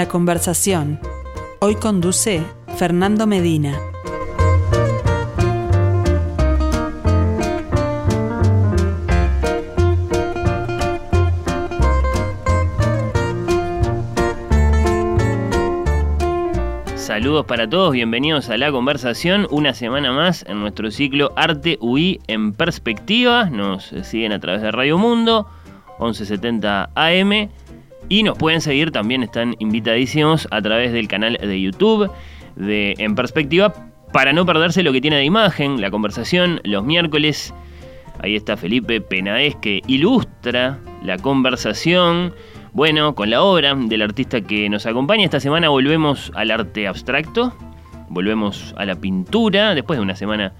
La conversación. Hoy conduce Fernando Medina. Saludos para todos, bienvenidos a la conversación, una semana más en nuestro ciclo Arte UI en perspectiva. Nos siguen a través de Radio Mundo, 1170 AM y nos pueden seguir, también están invitadísimos a través del canal de YouTube de En Perspectiva para no perderse lo que tiene de imagen, la conversación los miércoles. Ahí está Felipe Penaez que ilustra la conversación. Bueno, con la obra del artista que nos acompaña esta semana volvemos al arte abstracto, volvemos a la pintura, después de una semana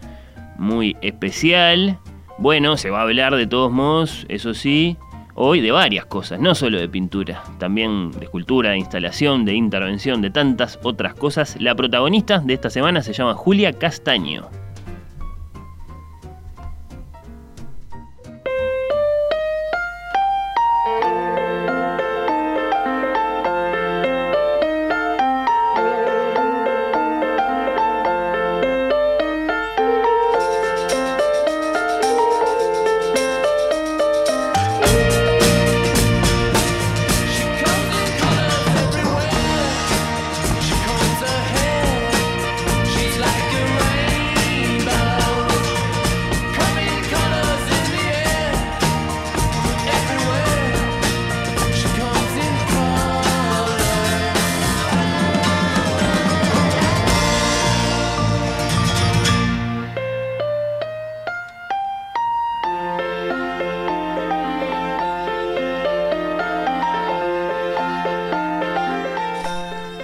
muy especial. Bueno, se va a hablar de todos modos, eso sí, hoy de varias cosas, no solo de pintura, también de escultura, de instalación, de intervención, de tantas otras cosas. La protagonista de esta semana se llama Julia Castaño.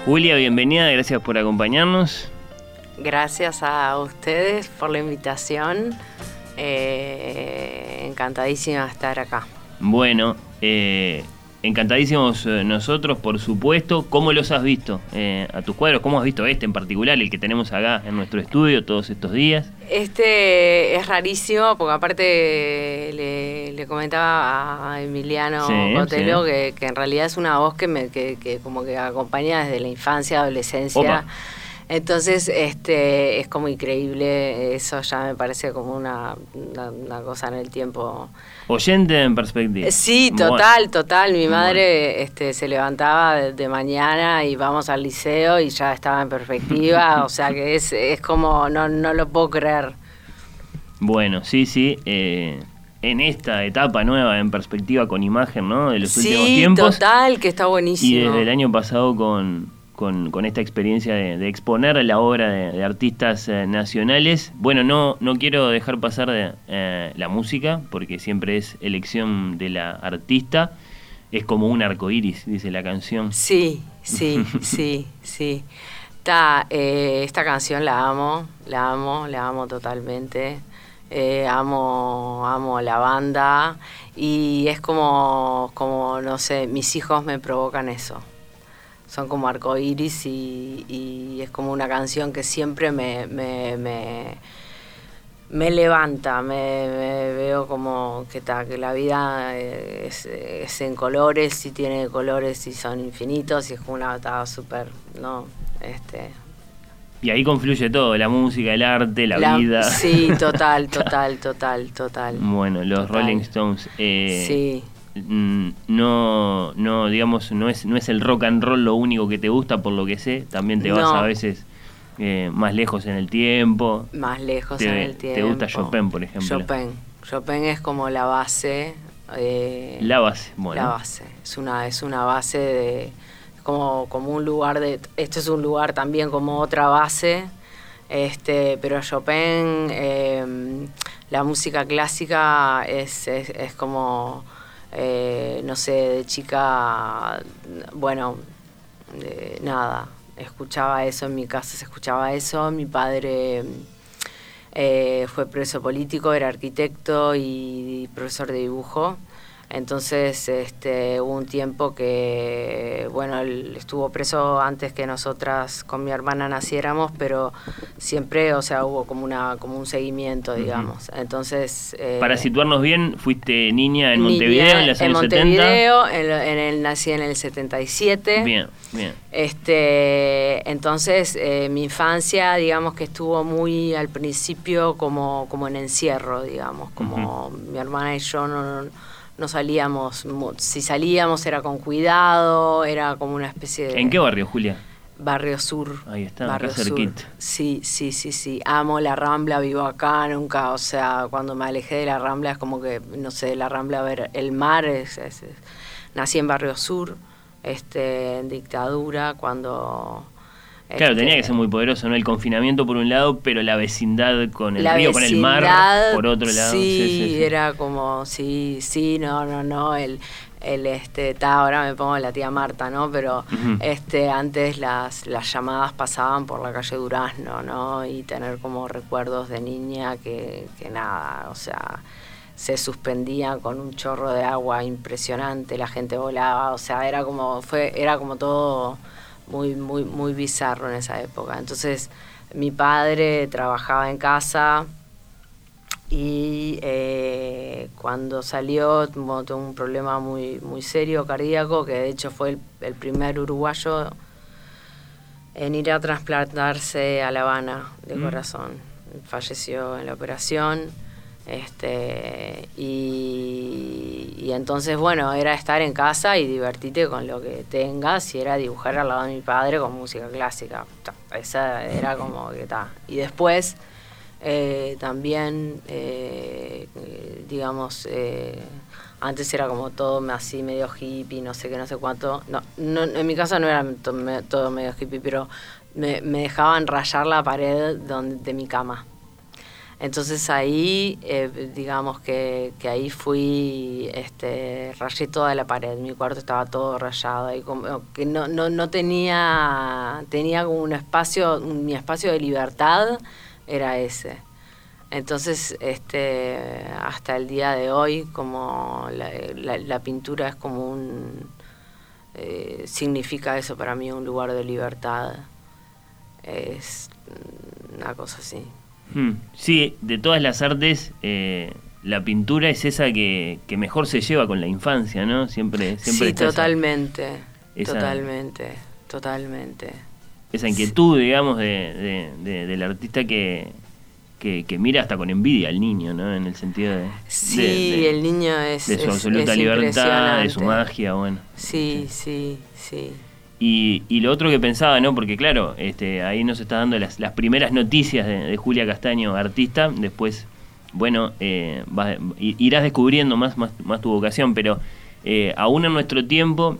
Julia, bienvenida, gracias por acompañarnos. Gracias a ustedes por la invitación. Eh, encantadísima de estar acá. Bueno, eh, encantadísimos eh, nosotros, por supuesto. ¿Cómo los has visto a tus cuadros? ¿Cómo has visto este en particular, el que tenemos acá en nuestro estudio todos estos días? Este es rarísimo, porque aparte le, comentaba a Emiliano Cotelo que, en realidad es una voz que me que, como que acompaña desde la infancia, adolescencia. Entonces, este, es como increíble, eso ya me parece como una, una, cosa en el tiempo. Oyente en perspectiva. Sí, total, total. Mi madre este, se levantaba de, mañana y vamos al liceo y ya estaba en perspectiva, o sea que es, es como, no, no lo puedo creer. Bueno, sí, sí. Eh, en esta etapa nueva en perspectiva con imagen, ¿no? De los últimos tiempos. Sí, total, que está buenísimo. Y desde el año pasado con con, esta experiencia de, exponer la obra de, artistas eh, nacionales. Bueno, no, no quiero dejar pasar de, eh, la música, porque siempre es elección de la artista. Es como un arco iris, dice la canción. Sí, sí, sí, sí. Eh, esta canción la amo, la amo, la amo totalmente. amo, amo la banda y es como, como, no sé, mis hijos me provocan eso son como arcoíris y, y es como una canción que siempre me, me, me, levanta, me, veo como que, ta, que la vida es, en colores y tiene colores y son infinitos y es como una batalla súper, ¿no? Este, y ahí confluye todo, la música, el arte, la, vida. Sí, total, total, total, total. Bueno, los Rolling Stones. Eh, sí. Mm, no, no, digamos, no es, no es el rock and roll lo único que te gusta, por lo que sé, también te vas a veces eh, más lejos en el tiempo. Más lejos en el tiempo. ¿Te gusta Chopin, por ejemplo? Chopin. Chopin es como la base. Eh, la base, bueno. La base. Es una, es una base de. Como, como un lugar de. Esto es un lugar también como otra base. Este, pero Chopin, eh, la música clásica es, es, es como eh, no sé, de chica, bueno, nada, escuchaba eso en mi casa, se escuchaba eso, mi padre eh, fue preso político, era arquitecto y profesor de dibujo, Entonces, este, hubo un tiempo que, bueno, él estuvo preso antes que nosotras con mi hermana naciéramos, pero siempre, o sea, hubo como una como un seguimiento, digamos. Entonces... Eh, Para situarnos bien, fuiste niña en Montevideo en los años en Montevideo, En, en el, nací en el 77. Bien, bien. Este, entonces, eh, mi infancia, digamos que estuvo muy al principio como, como en encierro, digamos, como mi hermana y yo no no salíamos, si salíamos era con cuidado, era como una especie de... ¿En qué barrio, Julia? Barrio Sur. Ahí está, barrio acá cerquita. Sí, sí, sí, sí. Amo la Rambla, vivo acá, nunca, o sea, cuando me alejé de la Rambla es como que, no sé, la Rambla, a ver, el mar, es, nací en Barrio Sur, este, en dictadura, cuando Claro, tenía que ser muy poderoso, ¿no? El confinamiento por un lado, pero la vecindad con el río, con el mar por otro lado. Sí, era como, sí, sí, no, no, no, el, el este, ahora me pongo la tía Marta, ¿no? Pero este, antes las, las llamadas pasaban por la calle Durazno, ¿no? Y tener como recuerdos de niña que, que nada, o sea, se suspendía con un chorro de agua impresionante, la gente volaba, o sea, era como, fue, era como todo muy, muy, muy bizarro en esa época. Entonces, mi padre trabajaba en casa y eh, cuando salió tuvo, un problema muy, muy serio cardíaco, que de hecho fue el, primer uruguayo en ir a trasplantarse a La Habana de mm. corazón. Falleció en la operación este, y, entonces, bueno, era estar en casa y divertirte con lo que tengas, y era dibujar al lado de mi padre con música clásica. Esa era como que está. Y después, eh, también, eh, digamos, eh, antes era como todo así medio hippie, no sé qué, no sé cuánto. No, no en mi casa no era todo medio hippie, pero me, me dejaban rayar la pared donde, de mi cama. Entonces ahí, eh, digamos que, que, ahí fui, este, rayé toda la pared, mi cuarto estaba todo rayado, y como que no, no, no tenía, tenía como un espacio, mi espacio de libertad era ese. Entonces, este, hasta el día de hoy, como la, pintura es como un, eh, significa eso para mí, un lugar de libertad, es una cosa así. Hmm. Sí, de todas las artes, eh, la pintura es esa que, mejor se lleva con la infancia, ¿no? Siempre, siempre sí, totalmente, totalmente, totalmente. Esa inquietud, digamos, de, del artista que, que, mira hasta con envidia al niño, ¿no? En el sentido de... Sí, el niño es... De su absoluta libertad, de su magia, bueno. Sí, sí, sí. Y, y, lo otro que pensaba, ¿no? Porque claro, este, ahí nos está dando las, las primeras noticias de, Julia Castaño, artista. Después, bueno, eh, irás descubriendo más, más, más, tu vocación, pero eh, aún en nuestro tiempo,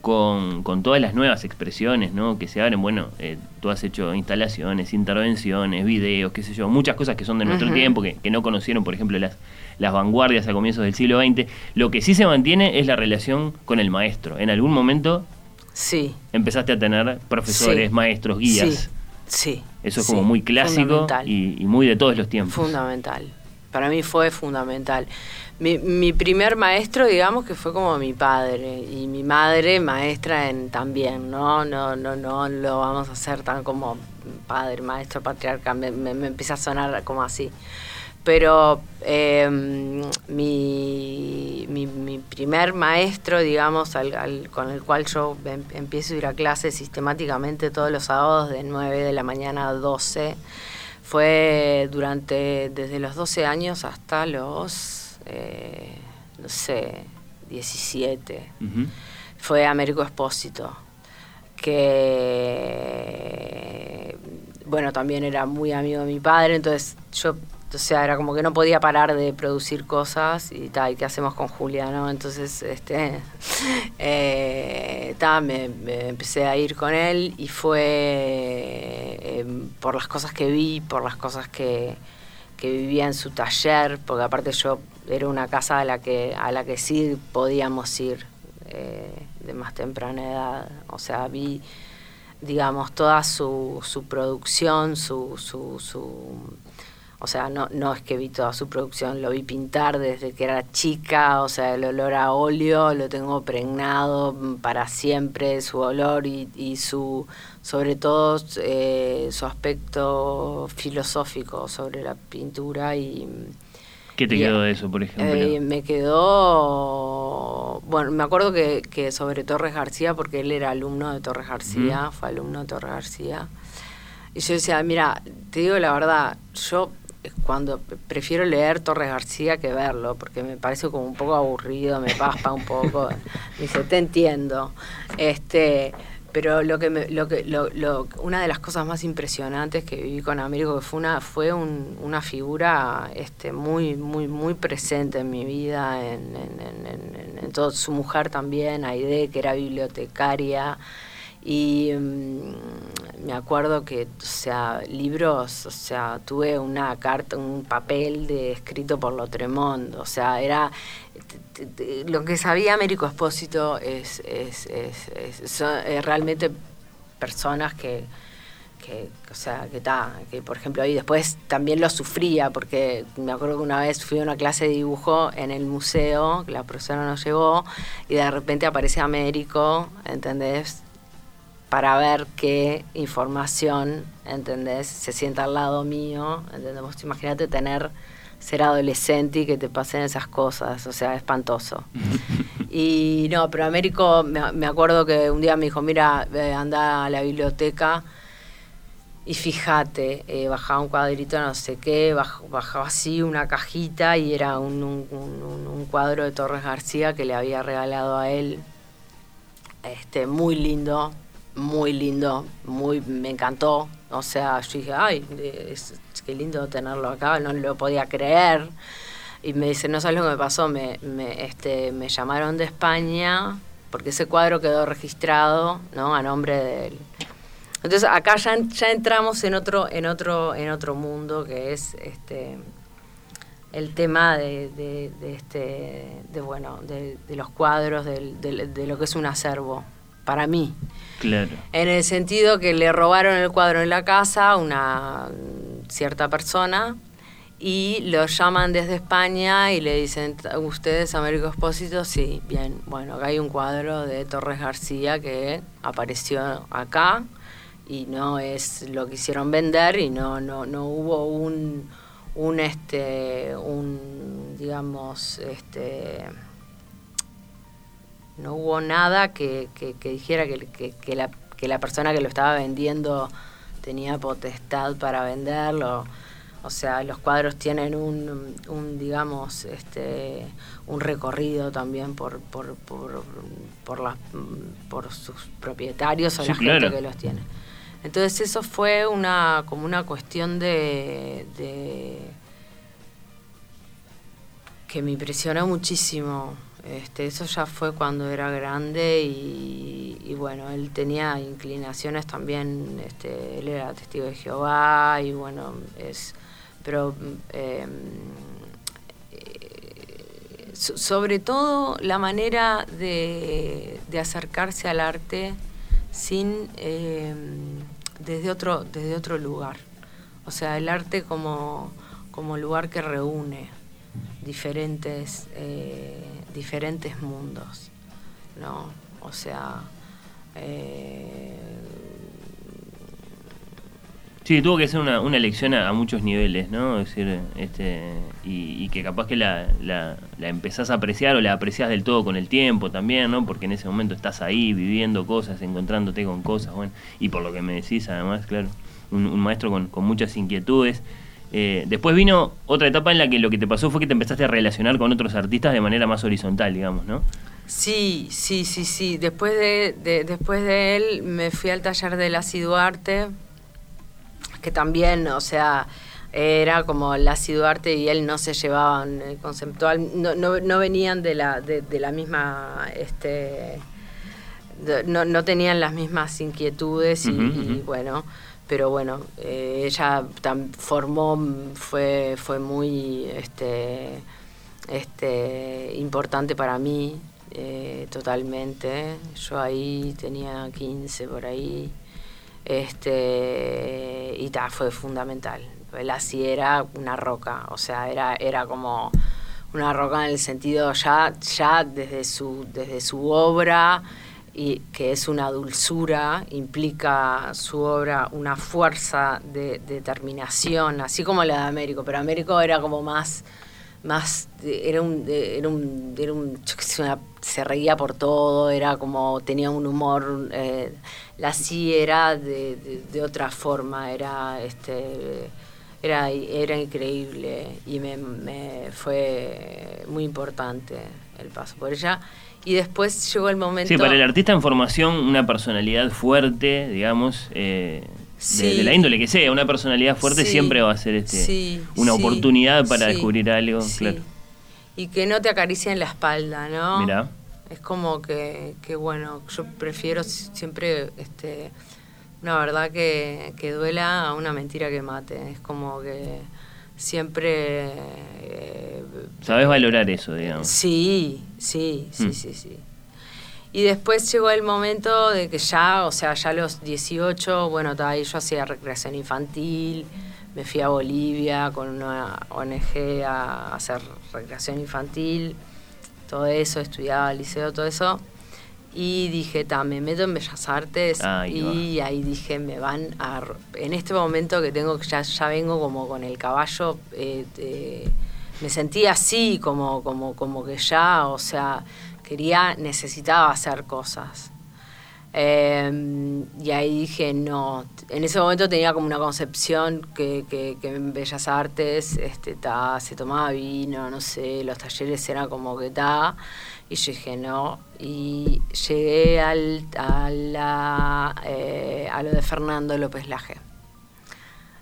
con, con, todas las nuevas expresiones ¿no? que se abren, bueno, eh, tú has hecho instalaciones, intervenciones, videos, qué sé yo, muchas cosas que son de nuestro tiempo, que, que, no conocieron, por ejemplo, las, las vanguardias a comienzos del siglo XX. Lo que sí se mantiene es la relación con el maestro. En algún momento Sí. Empezaste a tener profesores, maestros, guías. Sí. Eso es como muy clásico y, muy de todos los tiempos. Fundamental. Para mí fue fundamental. Mi, mi, primer maestro, digamos que fue como mi padre y mi madre maestra en también, ¿no? No, no, no lo vamos a hacer tan como padre, maestro, patriarca, me, me, me empieza a sonar como así pero em, mi, mi, primer maestro, digamos, con el cual yo em, empiezo a ir a clase sistemáticamente todos los sábados de 9 de la mañana a 12, fue durante, desde los 12 años hasta los, eh, no sé, 17. Fue Américo Espósito, que, bueno, también era muy amigo de mi padre, entonces yo sea, era como que no podía parar de producir cosas y tal, ¿qué hacemos con Julia, no? Entonces, este, eh, me, empecé a ir con él y fue em, por las cosas que vi, por las cosas que, vivía en su taller, porque aparte yo era una casa a la que, a la que sí podíamos ir eh, de más temprana edad, o sea, vi digamos, toda su, su producción, su, su, su o sea, no, no es que vi toda su producción, lo vi pintar desde que era chica, o sea, el olor a óleo lo tengo pregnado para siempre, su olor y, y su, sobre todo, eh, su aspecto filosófico sobre la pintura y... ¿Qué te quedó de eso, por ejemplo? Eh, me quedó, bueno, me acuerdo que, que, sobre Torres García, porque él era alumno de Torres García, fue alumno de Torres García, y yo decía, mira, te digo la verdad, yo cuando prefiero leer Torres García que verlo, porque me parece como un poco aburrido, me paspa un poco. Me dice, te entiendo. Este, pero lo que me, lo que lo, lo, una de las cosas más impresionantes que viví con Américo que fue una fue un, una figura este muy muy muy presente en mi vida en, en, en, en todo su mujer también Aide que era bibliotecaria y um, me acuerdo que, o sea, libros, o sea, tuve una carta, un papel de escrito por Lotremont, o sea, era lo que sabía Américo Espósito es, es, es, son realmente personas que, que, o sea, que está, que por ejemplo ahí después también lo sufría, porque me acuerdo que una vez fui a una clase de dibujo en el museo, la profesora nos llevó, y de repente aparece Américo, ¿entendés? Para ver qué información, ¿entendés? Se sienta al lado mío, ¿entendés? imagínate tener, ser adolescente y que te pasen esas cosas, o sea, espantoso. y no, pero Américo, me, acuerdo que un día me dijo, mira, anda a la biblioteca y fíjate, eh, bajaba un cuadrito, no sé qué, bajaba así una cajita y era un, un cuadro de Torres García que le había regalado a él, este, muy lindo, muy lindo, muy me encantó. O sea, yo dije, ay, qué lindo tenerlo acá, no lo podía creer. Y me dice, no sabes lo que me pasó, me, me, este, me llamaron de España porque ese cuadro quedó registrado, ¿no? A nombre de él. Entonces acá ya, ya entramos en otro, en otro, en otro mundo que es este el tema de, de, de este, de bueno, de, de los cuadros, de lo que es un acervo, para mí. Claro. En el sentido que le robaron el cuadro en la casa a una cierta persona y lo llaman desde España y le dicen, ¿ustedes Américo Expósito? Sí, bien. Bueno, acá hay un cuadro de Torres García que apareció acá y no es lo que hicieron vender y no, no, no hubo un, un este, un, digamos, este no hubo nada que, dijera que, que, la, que la persona que lo estaba vendiendo tenía potestad para venderlo. O sea, los cuadros tienen un, un digamos, este, un recorrido también por, por, por, por, por sus propietarios o la gente que los tiene. Entonces eso fue una como una cuestión de, de que me impresionó muchísimo este, eso ya fue cuando era grande y, bueno, él tenía inclinaciones también, este, él era testigo de Jehová y bueno, es, pero em, eh, sobre todo la manera de, acercarse al arte sin em, desde otro desde otro lugar, o sea, el arte como como lugar que reúne diferentes eh, diferentes mundos, ¿no? O sea... Eh... Sí, tuvo que ser una, una elección a, muchos niveles, ¿no? Es decir, este, y, que capaz que la, la, la, empezás a apreciar o la apreciás del todo con el tiempo también, ¿no? Porque en ese momento estás ahí viviendo cosas, encontrándote con cosas, bueno, y por lo que me decís además, claro, un, un maestro con, con muchas inquietudes. Eh, después vino otra etapa en la que lo que te pasó fue que te empezaste a relacionar con otros artistas de manera más horizontal, digamos, ¿no? Sí, sí, sí, sí. Después de, después de él me fui al taller de Duarte, que también, o sea, era como Lassi Duarte y él no se llevaban eh, conceptual, no, no, venían de la, de, la misma, este, no, no tenían las mismas inquietudes y bueno pero bueno, eh, ella formó, fue, fue muy este, este, importante para mí, eh, totalmente. Yo ahí tenía 15 por ahí, este, y ta, fue fundamental. Lassi era una roca, o sea, era, era como una roca en el sentido ya, ya desde su, desde su obra, y que es una dulzura, implica su obra una fuerza de, determinación, así como la de Américo, pero Américo era como más, más era un, era un, era un se reía por todo, era como, tenía un humor, eh, la sí era de, de, otra forma, era este era, era increíble y me, me fue muy importante el paso por ella. Y después llegó el momento... Sí, para el artista en formación, una personalidad fuerte, digamos, eh, de, la índole que sea, una personalidad fuerte siempre va a ser este, una oportunidad para descubrir algo. Claro. Y que no te acaricie en la espalda, ¿no? Mira. Es como que, que, bueno, yo prefiero siempre este, una verdad que, que duela a una mentira que mate. Es como que siempre... Eh, ¿Sabes valorar eso, digamos? Sí, sí, sí, mm. sí, sí. Y después llegó el momento de que ya, o sea, ya a los 18, bueno, ahí yo hacía recreación infantil, me fui a Bolivia con una ONG a hacer recreación infantil, todo eso, estudiaba al liceo, todo eso. Y dije, ta, me meto en Bellas Artes y ahí dije, me van a... En este momento que tengo, ya, ya vengo como con el caballo, eh, me sentí así, como, como, como que ya, o sea, quería, necesitaba hacer cosas. Em, y ahí dije, no, en ese momento tenía como una concepción que, que, en Bellas Artes este, ta, se tomaba vino, no sé, los talleres eran como que ta, y dije, no, y llegué al, a, eh, a lo de Fernando López Laje.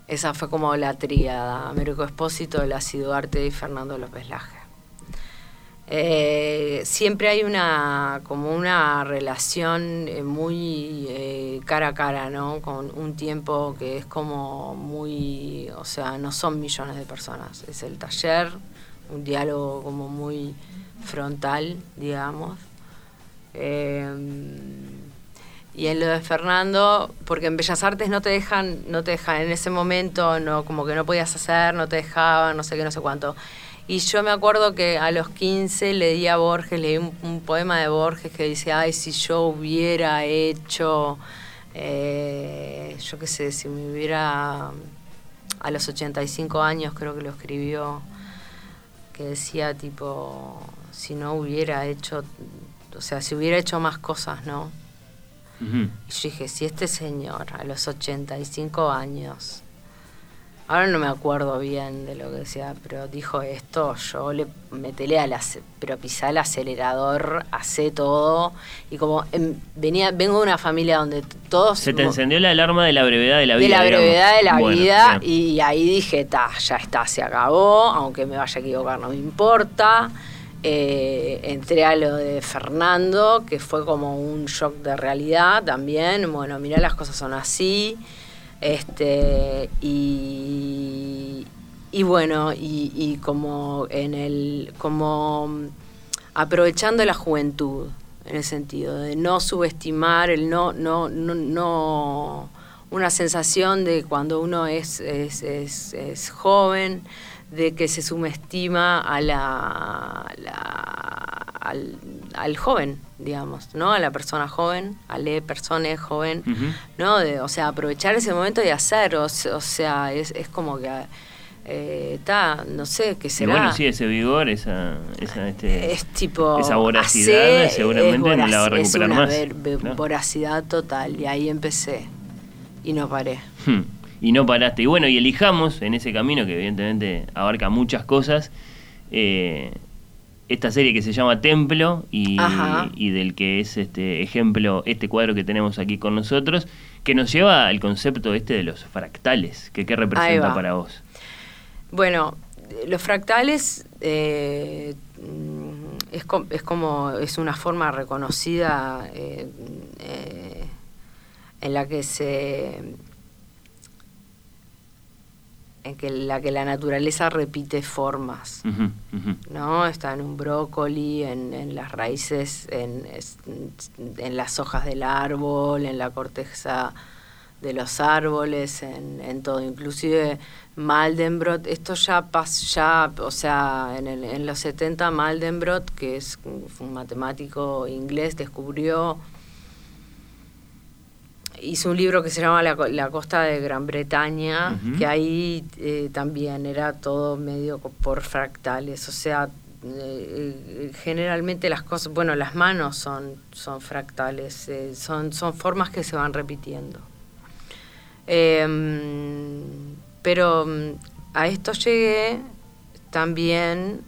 Esa fue como la tríada, Américo Espósito, Laci Duarte y Fernando López Laje. Eh, siempre hay una como una relación eh, muy cara a cara, ¿no? Con un tiempo que es como muy, o sea, no son millones de personas, es el taller, un diálogo como muy frontal, digamos. Em, y en lo de Fernando, porque en Bellas Artes no te dejan, no te dejan en ese momento, no, como que no podías hacer, no te dejaban, no sé qué, no sé cuánto. Y yo me acuerdo que a los 15 leí a Borges, leí un, poema de Borges que dice, ay, si yo hubiera hecho, eh, yo qué sé, si me hubiera, a los 85 años creo que lo escribió, que decía tipo, si no hubiera hecho, o sea, si hubiera hecho más cosas, ¿no? Y yo dije, si este señor a los 85 años, ahora no me acuerdo bien de lo que decía, pero dijo esto, yo le metele a pero pisá el acelerador, hace todo, y como em, venía, vengo de una familia donde todos... Se te encendió la alarma de la brevedad de la vida. De la brevedad de la vida, y ahí dije, ta, ya está, se acabó, aunque me vaya a equivocar, no me importa. Eh, entré a lo de Fernando, que fue como un shock de realidad también. Bueno, mirá, las cosas son así. Este, y, y bueno, y, como en el, como aprovechando la juventud, en el sentido de no subestimar, el no, no, no, no una sensación de cuando uno es, es, es, es joven, de que se subestima a la, al, joven, digamos, ¿no? A la persona joven, a la persona joven, ¿no? De, o sea, aprovechar ese momento y hacer, o, sea, es, es como que está, eh, no sé, qué será. bueno, sí, ese vigor, esa, esa, este, es tipo, esa voracidad, seguramente no la va a recuperar más. voracidad total, y ahí empecé, y no paré. Hmm y no paraste. Y bueno, y elijamos en ese camino que evidentemente abarca muchas cosas, eh, esta serie que se llama Templo y, y, del que es este ejemplo, este cuadro que tenemos aquí con nosotros, que nos lleva al concepto este de los fractales, que qué representa para vos. Bueno, los fractales eh, es, es, como, es una forma reconocida eh, en la que se en que la que la naturaleza repite formas, ¿no? Está en un brócoli, en, las raíces, en, en, las hojas del árbol, en la corteza de los árboles, en, en todo, inclusive Maldenbrot, esto ya pasó, ya, o sea, en, el, en los 70 Maldenbrot, que es un matemático inglés, descubrió, hizo un libro que se llama La, la costa de Gran Bretaña, que ahí eh, también era todo medio por fractales, o sea, eh, generalmente las cosas, bueno, las manos son, son fractales, eh, son, son formas que se van repitiendo. Em, pero mm, a esto llegué también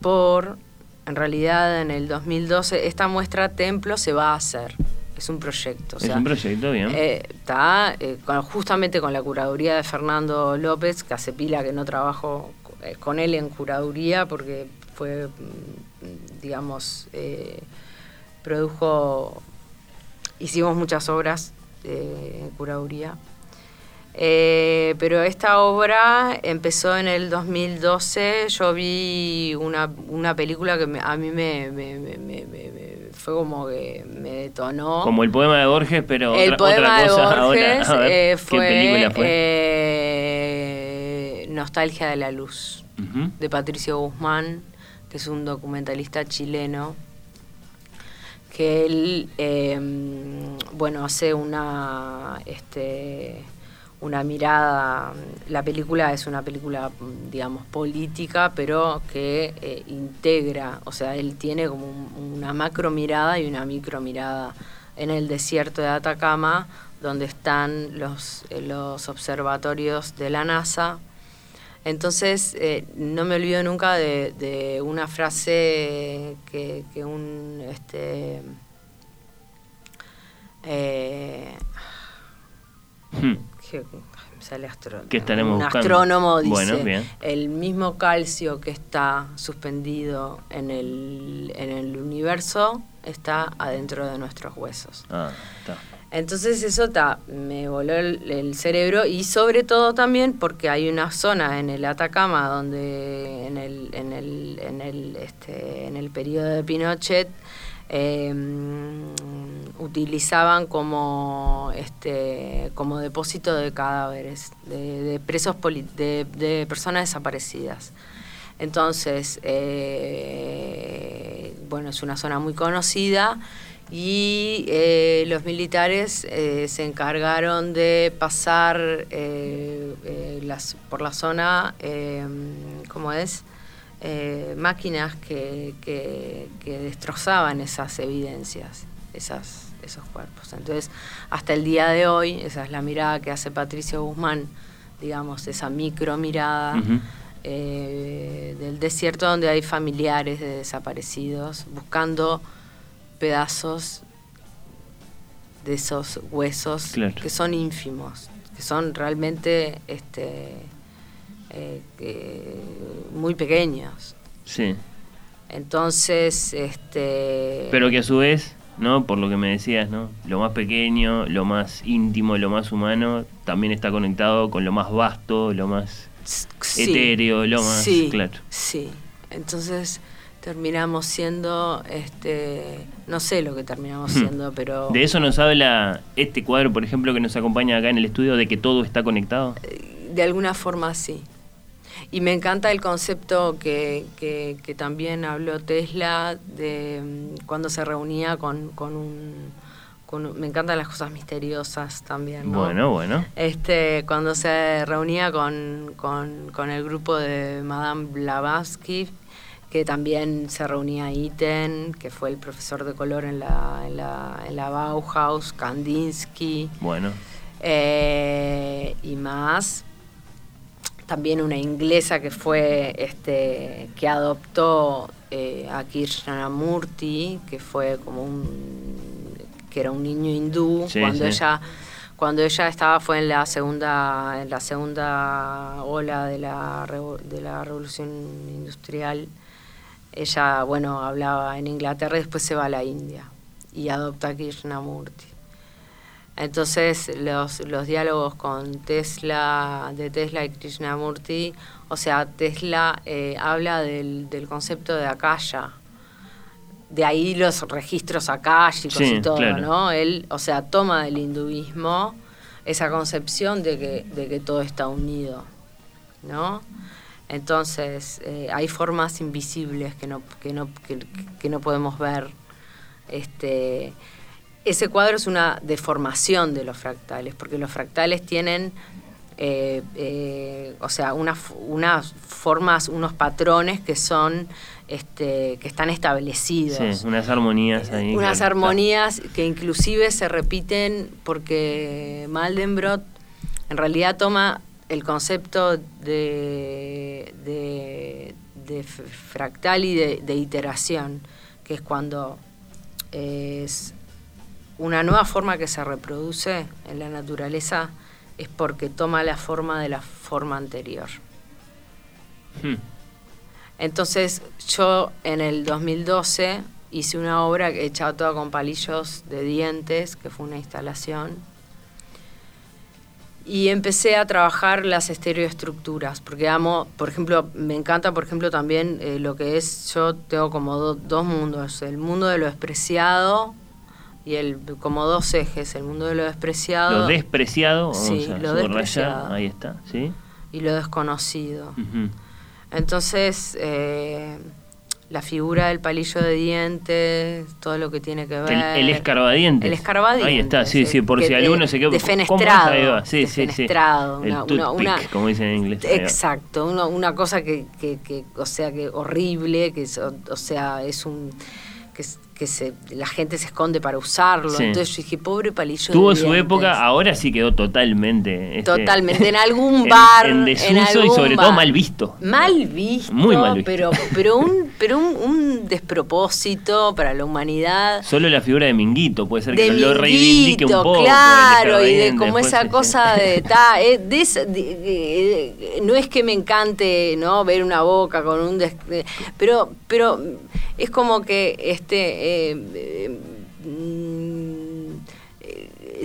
por, en realidad en el 2012, esta muestra templo se va a hacer. Es un proyecto. es un proyecto, bien. Está eh, justamente con la curaduría de Fernando López, que hace pila que no trabajo eh, con él en curaduría porque fue, mm, digamos, eh, produjo, hicimos muchas obras en curaduría. Eh, pero esta obra empezó en el 2012. Yo vi una, una película que a mí me, fue como que me detonó. Como el poema de Borges, pero el otra, poema cosa. De Borges, eh, fue, ¿Qué película fue? Eh, Nostalgia de la Luz, de Patricio Guzmán, que es un documentalista chileno que él, em, bueno, hace una, este, una mirada, la película es una película, digamos, política, pero que eh, integra, o sea, él tiene como una macro mirada y una micro mirada en el desierto de Atacama, donde están los, eh, los observatorios de la NASA. Entonces, eh, no me olvido nunca de, una frase que, un... Este, hmm que sale ¿Qué estaremos un buscando? astrónomo dice el mismo calcio que está suspendido en el, en el universo está adentro de nuestros huesos. Ah, está. Entonces eso ta, me voló el, cerebro y sobre todo también porque hay una zona en el Atacama donde en el, en el, en el, este, en el periodo de Pinochet eh, utilizaban como este como depósito de cadáveres de, presos de, de, personas desaparecidas entonces eh, bueno es una zona muy conocida y eh, los militares eh, se encargaron de pasar las, por la zona ¿cómo es? Máquinas que, que, destrozaban esas evidencias, esas, esos cuerpos. Entonces, hasta el día de hoy, esa es la mirada que hace Patricio Guzmán, digamos, esa micro mirada eh, del desierto donde hay familiares de desaparecidos buscando pedazos de esos huesos que son ínfimos, que son realmente este, eh, muy pequeños. Sí. Entonces, este... Pero que a su vez, ¿no? Por lo que me decías, ¿no? Lo más pequeño, lo más íntimo, lo más humano, también está conectado con lo más vasto, lo más etéreo, lo más... Sí, claro. Sí. Entonces terminamos siendo, este, no sé lo que terminamos hmm. siendo, pero... De eso nos habla este cuadro, por ejemplo, que nos acompaña acá en el estudio, de que todo está conectado. Eh, de alguna forma sí. Y me encanta el concepto que, que, también habló Tesla de mm, cuando se reunía con, con un... me encantan las cosas misteriosas también. Bueno, bueno. Este, cuando se reunía con, con, el grupo de Madame Blavatsky, que también se reunía Iten, que fue el profesor de color en la, en la, en la Bauhaus, Kandinsky. Bueno. Eh, y más también una inglesa que fue este que adoptó eh, a Krishnamurti que fue como un que era un niño hindú cuando ella cuando ella estaba fue en la segunda en la segunda ola de la de la revolución industrial. Ella bueno hablaba en Inglaterra y después se va a la India y adopta a Krishnamurti entonces los, los diálogos con Tesla, de Tesla y Krishnamurti, o sea, Tesla eh, habla del, del, concepto de akasha, de ahí los registros akáshicos Sí, y todo, claro. ¿no? Él, o sea, toma del hinduismo esa concepción de que, de que todo está unido, ¿no? Entonces, eh, hay formas invisibles que no, que no, que, que no podemos ver. Este, ese cuadro es una deformación de los fractales, porque los fractales tienen, eh, eh, o sea, unas, unas formas, unos patrones que son, este, que están establecidos. Sí, unas armonías ahí. Unas claro. armonías que inclusive se repiten porque Maldenbrot en realidad toma el concepto de, de, fractal y de, de iteración, que es cuando es una nueva forma que se reproduce en la naturaleza es porque toma la forma de la forma anterior. Hmm. Entonces yo en el 2012 hice una obra hecha toda con palillos de dientes, que fue una instalación, y empecé a trabajar las estereoestructuras, porque amo, por ejemplo, me encanta, por ejemplo, también eh, lo que es, yo tengo como do- dos mundos, el mundo de lo despreciado y el como dos ejes, el mundo de lo despreciado Lo despreciado, vamos Sí, a lo despreciado. ahí está, ¿sí? y lo desconocido. Entonces, eh, la figura del palillo de dientes, todo lo que tiene que ver. El, el escarbadientes. El escarbadientes. Ahí está, sí, sí, por que si alguno se quedó. ¿cómo es? defenestrado, va, Sí, sí, sí. defenestrado, El una- una- toothpick, una- como dicen en inglés. Exacto, una, una cosa que, que, que, o sea, que horrible, que es, o, o sea, es un que, es- que se, la gente se esconde para usarlo. Sí. Entonces yo dije, pobre palillo Tuvo de su dientes. época, ahora sí quedó totalmente. este, Totalmente, en algún bar. En, desuso y algún sobre todo bar. mal visto. Mal visto. Muy mal visto. Pero, pero, un, pero un, un despropósito para la humanidad. Solo la figura de Minguito puede ser De que lo reivindique un poco. claro, y de como esa cosa de, ta, eh, de esa- de- eh, no es que me encante no ver una boca con un des- eh, pero pero es como que este eh, eh, mm,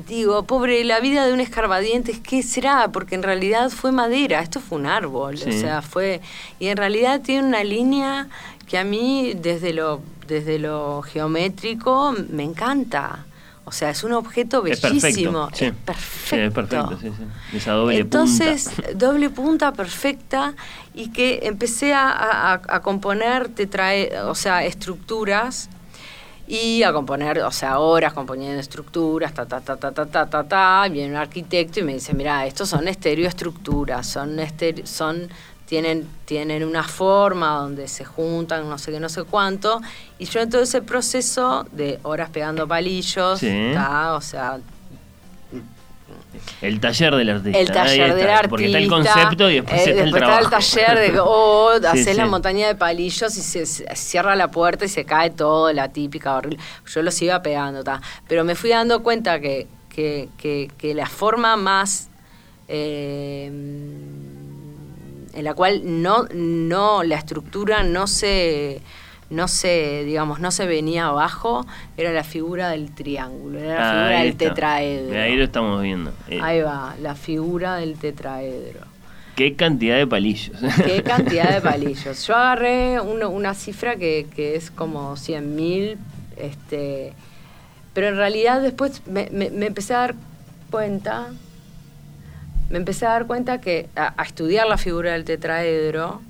digo pobre la vida de un escarbadientes qué será porque en realidad fue madera esto fue un árbol Sí. o sea fue y en realidad tiene una línea que a mí desde lo desde lo geométrico me encanta o sea es un objeto Es bellísimo perfecto. Sí. es Sí, perfecto es perfecto, sí, sí. Esa doble entonces, punta. doble punta perfecta y que empecé a, a- a componer tetrae, o sea, estructuras y a componer, o sea, horas componiendo estructuras, ta, ta, ta, ta, ta, ta, ta, ta. Viene un arquitecto y me dice, mira, estos son estereoestructuras, son, estere- son tienen, tienen una forma donde se juntan, no sé qué, no sé cuánto. Y yo en todo ese proceso de horas pegando palillos, Sí. ta, o sea, El taller del artista. el taller del artista. Porque está el concepto y después eh, está el después trabajo. está el taller de oh, Sí, haces la montaña de palillos y se, se cierra la puerta y se cae todo, la típica horrible. Yo los iba pegando, ta. pero me fui dando cuenta que, que, que, que la forma más eh, en la cual no, no, la estructura no se no se, digamos, no se venía abajo, era la figura del triángulo, era la Ah, figura del está. tetraedro. Ahí lo estamos viendo. Eh, Ahí va, la figura del tetraedro. Qué cantidad de palillos. Qué cantidad de palillos. Yo agarré uno- una cifra que, que es como 100.000, este, pero en realidad después me, me- me empecé a dar cuenta, me empecé a dar cuenta que a, a estudiar la figura del tetraedro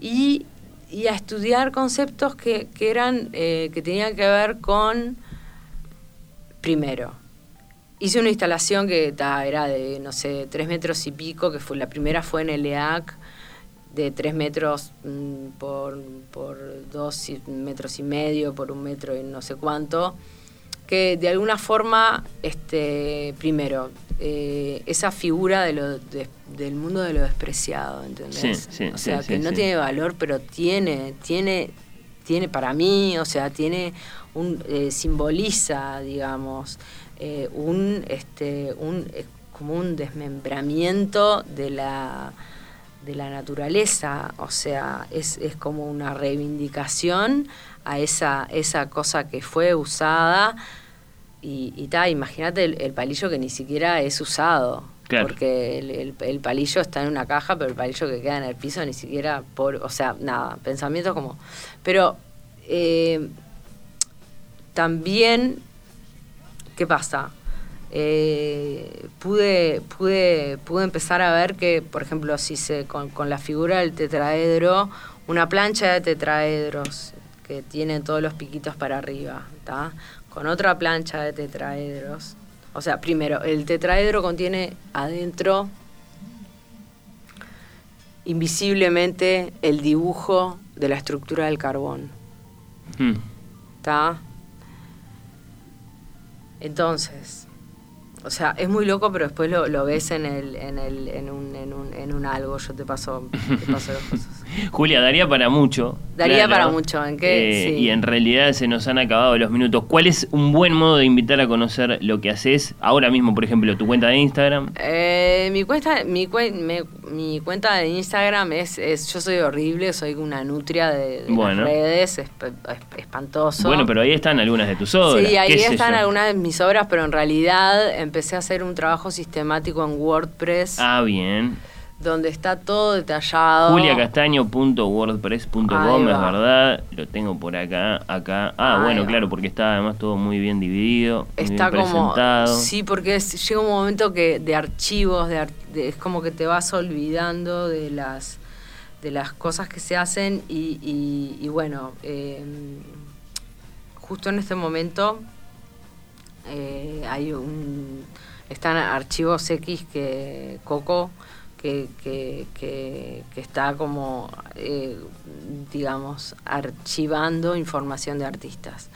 y, y a estudiar conceptos que, que eran, eh, que tenían que ver con, primero, Hice una instalación que ta, era de, no sé, tres metros y pico, que fue la primera fue en el EAC, de tres metros mm, por, por dos metros y medio, por un metro y no sé cuánto, que de alguna forma, este, primero, eh, esa figura de lo de- del mundo de lo despreciado, ¿entendés? Sí, sí, o sea, sí, que no tiene valor, pero tiene, tiene, tiene para mí, o sea, tiene un, eh, simboliza, digamos, eh, un, este, un, como un desmembramiento de la, de la naturaleza, o sea, es, es como una reivindicación a esa, esa cosa que fue usada y, y ta, imagínate el, el palillo que ni siquiera es usado. Claro. Porque el, el- el palillo está en una caja, pero el palillo que queda en el piso ni siquiera por, o sea, nada, pensamientos como. Pero eh, también, ¿qué pasa? Eh, pude, pude, pude empezar a ver que, por ejemplo, si se con, la figura del tetraedro, una plancha de tetraedros que tiene todos los piquitos para arriba, ¿está? Con otra plancha de tetraedros. O sea, primero, el tetraedro contiene adentro invisiblemente el dibujo de la estructura del carbón. Hmm. ¿Está? Entonces, o sea, es muy loco, pero después lo, lo ves en, el, en, el, en, un, en, un, en un algo. Yo te paso, te paso las cosas. Julia, daría para mucho. Daría para mucho. ¿En qué? Eh, y en realidad se nos han acabado los minutos. ¿Cuál es un buen modo de invitar a conocer lo que haces? Ahora mismo, por ejemplo, tu cuenta de Instagram. Eh, mi, cuenta, mi, mi, cuenta de Instagram es, es, Yo soy horrible, soy una nutria de, redes, es, espantoso. Bueno, pero ahí están algunas de tus obras. Sí, ahí están algunas de mis obras, pero en realidad empecé a hacer un trabajo sistemático en WordPress. Ah, bien donde está todo detallado. juliacastaño.wordpress.com, es verdad, lo tengo por acá, acá. Ah, bueno, claro, porque está además todo muy bien dividido, está muy bien como, presentado. Sí, porque llega un momento que de archivos, de, es como que te vas olvidando de las de las cosas que se hacen y, y, bueno, em, justo en este momento eh, hay un están archivos X que Coco que, que, que, está como, eh, digamos, archivando información de artistas.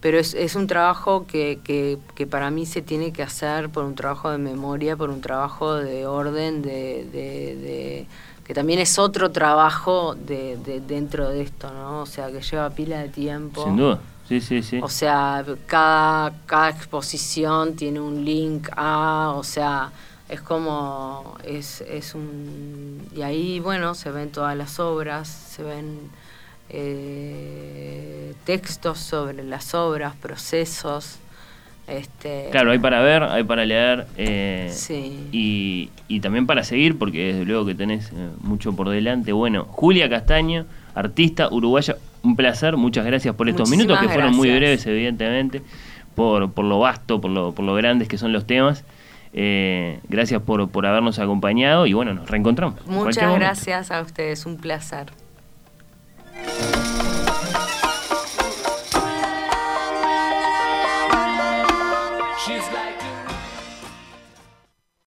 Pero es, es un trabajo que, que, para mí se tiene que hacer por un trabajo de memoria, por un trabajo de orden, de, de, que también es otro trabajo de, dentro de esto, ¿no? O sea, que lleva pila de tiempo. Sin duda. Sí, sí, sí. O sea, cada, cada exposición tiene un link a, o sea, es como, es, es un... Y ahí, bueno, se ven todas las obras, se ven eh, textos sobre las obras, procesos. Este, claro, hay para ver, hay para leer eh, sí. y, y, también para seguir, porque desde luego que tenés eh, mucho por delante. Bueno, Julia Castaño, artista uruguaya, un placer, muchas gracias por estos minutos que fueron muy breves, evidentemente, por, por lo vasto, por lo, por lo grandes que son los temas. Eh, gracias por, por habernos acompañado y bueno, nos reencontramos. Muchas gracias a ustedes, un placer.